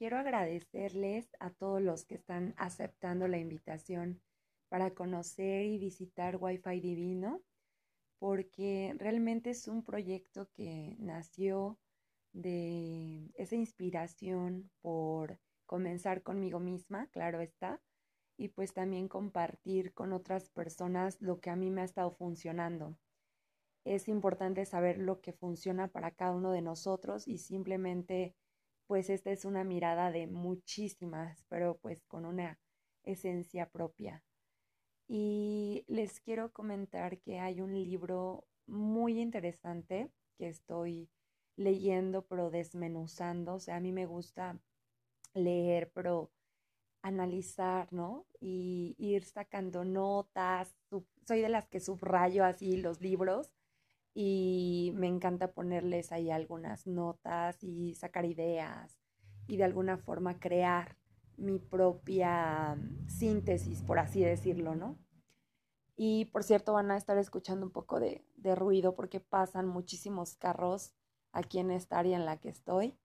quiero agradecerles a todos los que están aceptando la invitación para conocer y visitar Wi-Fi Divino, porque realmente es un proyecto que nació de esa inspiración por comenzar conmigo misma, claro está, y pues también compartir con otras personas lo que a mí me ha estado funcionando. Es importante saber lo que funciona para cada uno de nosotros y simplemente pues esta es una mirada de muchísimas, pero pues con una esencia propia. Y les quiero comentar que hay un libro muy interesante que estoy leyendo, pero desmenuzando. O sea, a mí me gusta leer, pero analizar, ¿no? Y ir sacando notas. Soy de las que subrayo así los libros y me encanta ponerles ahí algunas notas y sacar ideas y de alguna forma crear mi propia mm, síntesis, por así decirlo, ¿no? Y por cierto, van a estar escuchando un poco de, de ruido porque pasan muchísimos carros aquí en esta área en la que estoy.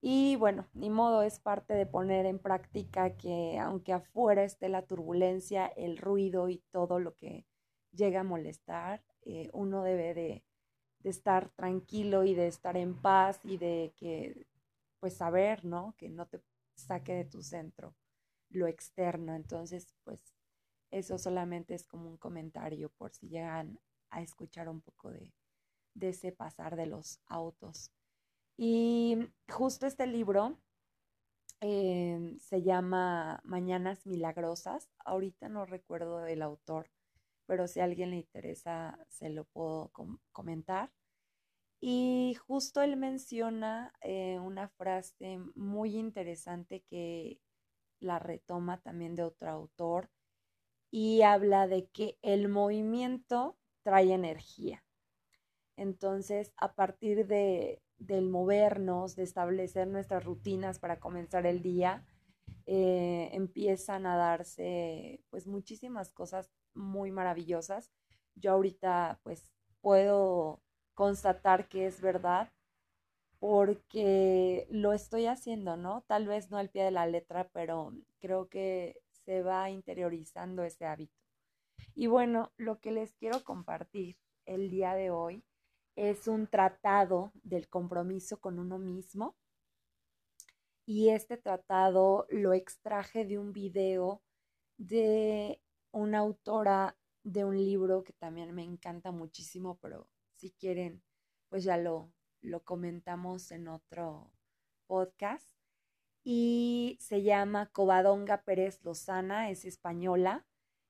Y bueno, ni modo, es parte de poner en práctica que aunque afuera esté la turbulencia, el ruido y todo lo que llega a molestar, eh, uno debe de, estar tranquilo y de estar en paz y de que, pues saber, ¿no? Que no te saque de tu centro lo externo. Entonces, pues eso solamente es como un comentario por si llegan a escuchar un poco de, de ese pasar de los autos. Y justo este libro eh, se llama Mañanas Milagrosas. Ahorita no recuerdo el autor, pero si a alguien le interesa, se lo puedo comentar. Y justo él menciona eh, una frase muy interesante que la retoma también de otro autor y habla de que el movimiento trae energía. Entonces, a partir de, del movernos, de establecer nuestras rutinas para comenzar el día, eh, empiezan a darse pues muchísimas cosas muy maravillosas. Yo ahorita pues puedo constatar que es verdad porque lo estoy haciendo, ¿no? Tal vez no al pie de la letra, pero creo que se va interiorizando ese hábito. Y bueno, lo que les quiero compartir el día de hoy es un tratado del compromiso con uno mismo. Y este tratado lo extraje de un video de una autora de un libro que también me encanta muchísimo, pero si quieren, pues ya lo, lo comentamos en otro podcast. Y se llama Covadonga Pérez Lozana, es española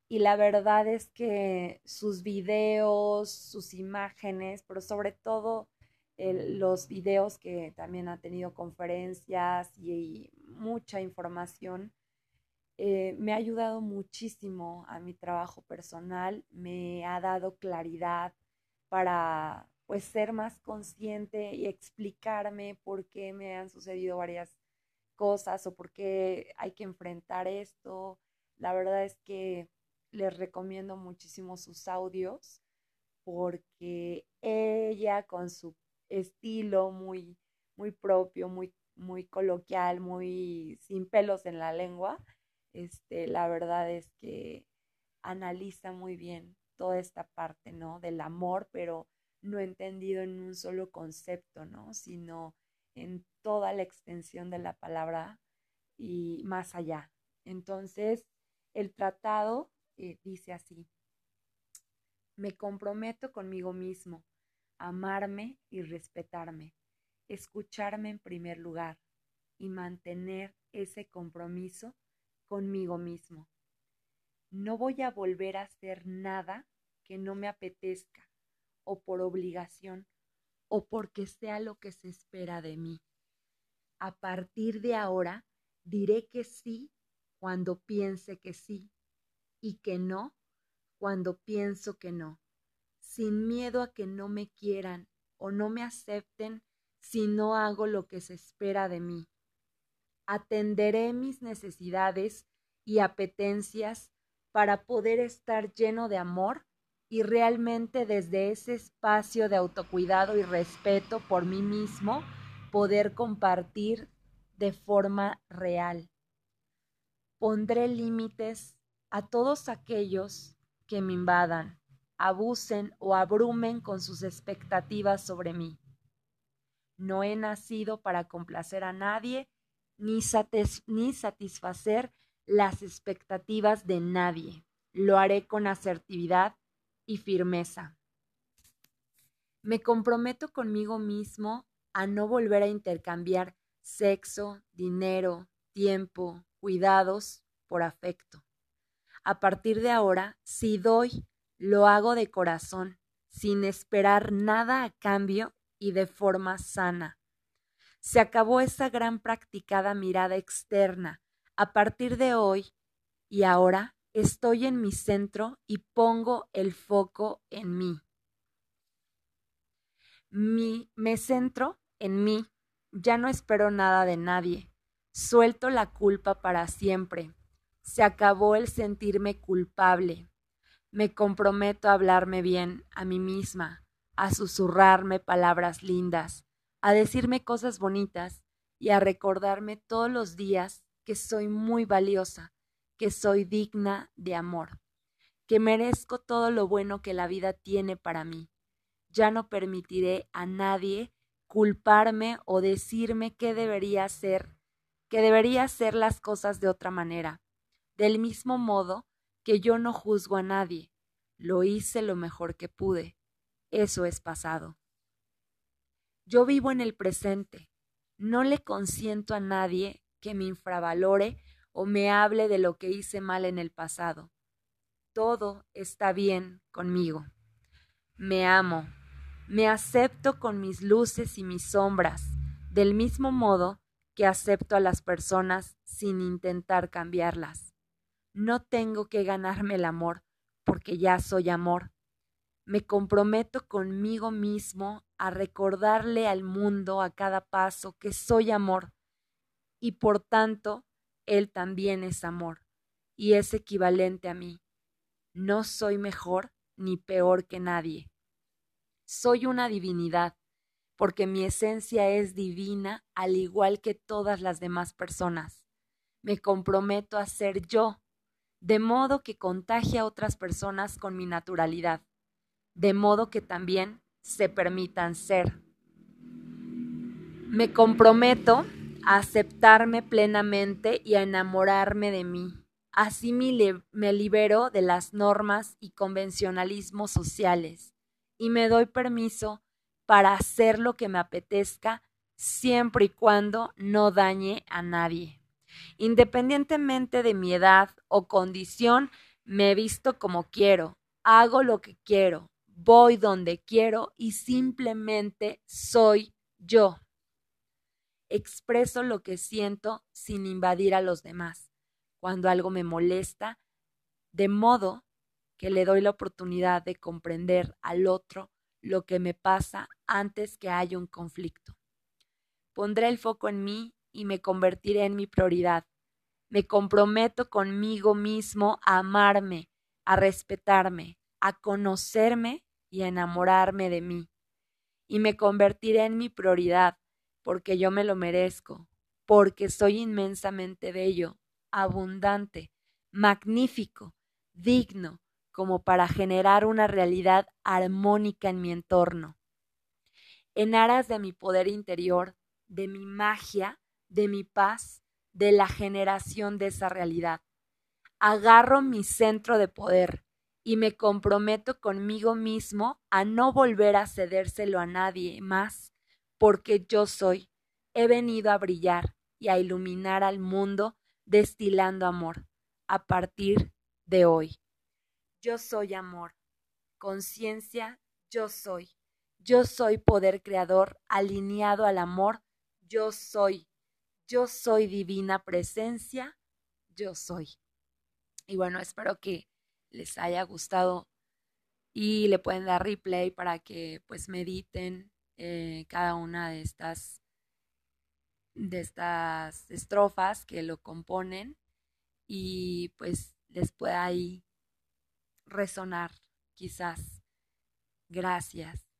y la verdad es que sus videos, sus imágenes, pero sobre todo los videos que también ha tenido conferencias y, mucha información, eh, me ha ayudado muchísimo a mi trabajo personal, me ha dado claridad para pues ser más consciente y explicarme por qué me han sucedido varias cosas o por qué hay que enfrentar esto. La verdad es que les recomiendo muchísimo sus audios porque ella con su estilo muy, muy propio, muy, muy coloquial, muy sin pelos en la lengua, este, la verdad es que analiza muy bien toda esta parte, ¿no? Del amor, pero no entendido en un solo concepto, ¿no? Sino en toda la extensión de la palabra y más allá. Entonces, el tratado eh, dice así, me comprometo conmigo mismo, amarme y respetarme, escucharme en primer lugar y mantener ese compromiso conmigo mismo. No voy a volver a hacer nada que no me apetezca o por obligación o porque sea lo que se espera de mí. A partir de ahora diré que sí cuando piense que sí y que no cuando pienso que no, sin miedo a que no me quieran o no me acepten si no hago lo que se espera de mí. Atenderé mis necesidades y apetencias para poder estar lleno de amor y realmente desde ese espacio de autocuidado y respeto por mí mismo poder compartir de forma real. Pondré límites a todos aquellos que me invadan, abusen o abrumen con sus expectativas sobre mí. No he nacido para complacer a nadie ni, satisfacer las expectativas de nadie. Lo haré con asertividad y firmeza. Me comprometo conmigo mismo a no volver a intercambiar sexo, dinero, tiempo, cuidados por afecto. A partir de ahora, si doy, lo hago de corazón, sin esperar nada a cambio y de forma sana. Se acabó esa gran practicada mirada externa. A partir de hoy y ahora estoy en mi centro y pongo el foco en mí. Me centro en mí, ya no espero nada de nadie, suelto la culpa para siempre, se acabó el sentirme culpable, me comprometo a hablarme bien a mí misma, a susurrarme palabras lindas, a decirme cosas bonitas y a recordarme todos los días que soy muy valiosa, que soy digna de amor, que merezco todo lo bueno que la vida tiene para mí ya no permitiré a nadie culparme o decirme que debería ser, que debería hacer las cosas de otra manera. Del mismo modo que yo no juzgo a nadie, lo hice lo mejor que pude. Eso es pasado. Yo vivo en el presente. No le consiento a nadie que me infravalore o me hable de lo que hice mal en el pasado. Todo está bien conmigo. Me amo, me acepto con mis luces y mis sombras, del mismo modo que acepto a las personas sin intentar cambiarlas. No tengo que ganarme el amor, porque ya soy amor. Me comprometo conmigo mismo a recordarle al mundo a cada paso que soy amor, y por tanto, él también es amor, y es equivalente a mí. No soy mejor ni peor que nadie. Soy una divinidad, porque mi esencia es divina al igual que todas las demás personas. Me comprometo a ser yo, de modo que contagie a otras personas con mi naturalidad, de modo que también se permitan ser. Me comprometo a aceptarme plenamente y a enamorarme de mí. Así me, libero de las normas y convencionalismos sociales y me doy permiso para hacer lo que me apetezca siempre y cuando no dañe a nadie. Independientemente de mi edad o condición, me visto como quiero, hago lo que quiero, voy donde quiero y simplemente soy yo. Expreso lo que siento sin invadir a los demás. Cuando algo me molesta, de modo que le doy la oportunidad de comprender al otro lo que me pasa antes que haya un conflicto. Pondré el foco en mí y me convertiré en mi prioridad. Me comprometo conmigo mismo a amarme, a respetarme, a conocerme y enamorarme de mí. Y me convertiré en mi prioridad porque yo me lo merezco, porque soy inmensamente bello, abundante, magnífico, digno, como para generar una realidad armónica en mi entorno. En aras de mi poder interior, de mi magia, de mi paz, de la generación de esa realidad. Agarro mi centro de poder y me comprometo conmigo mismo a no volver a cedérselo a nadie más, porque yo soy, he venido a brillar y a iluminar al mundo destilando amor a partir de hoy. Yo soy amor. Conciencia, yo soy. Yo soy poder creador alineado al amor. Yo soy. Yo soy divina presencia. Yo soy. Y bueno, espero que les haya gustado y le pueden dar replay para que pues mediten eh, cada una de estas de estas estrofas que lo componen y pues les pueda ahí resonar, quizás. Gracias.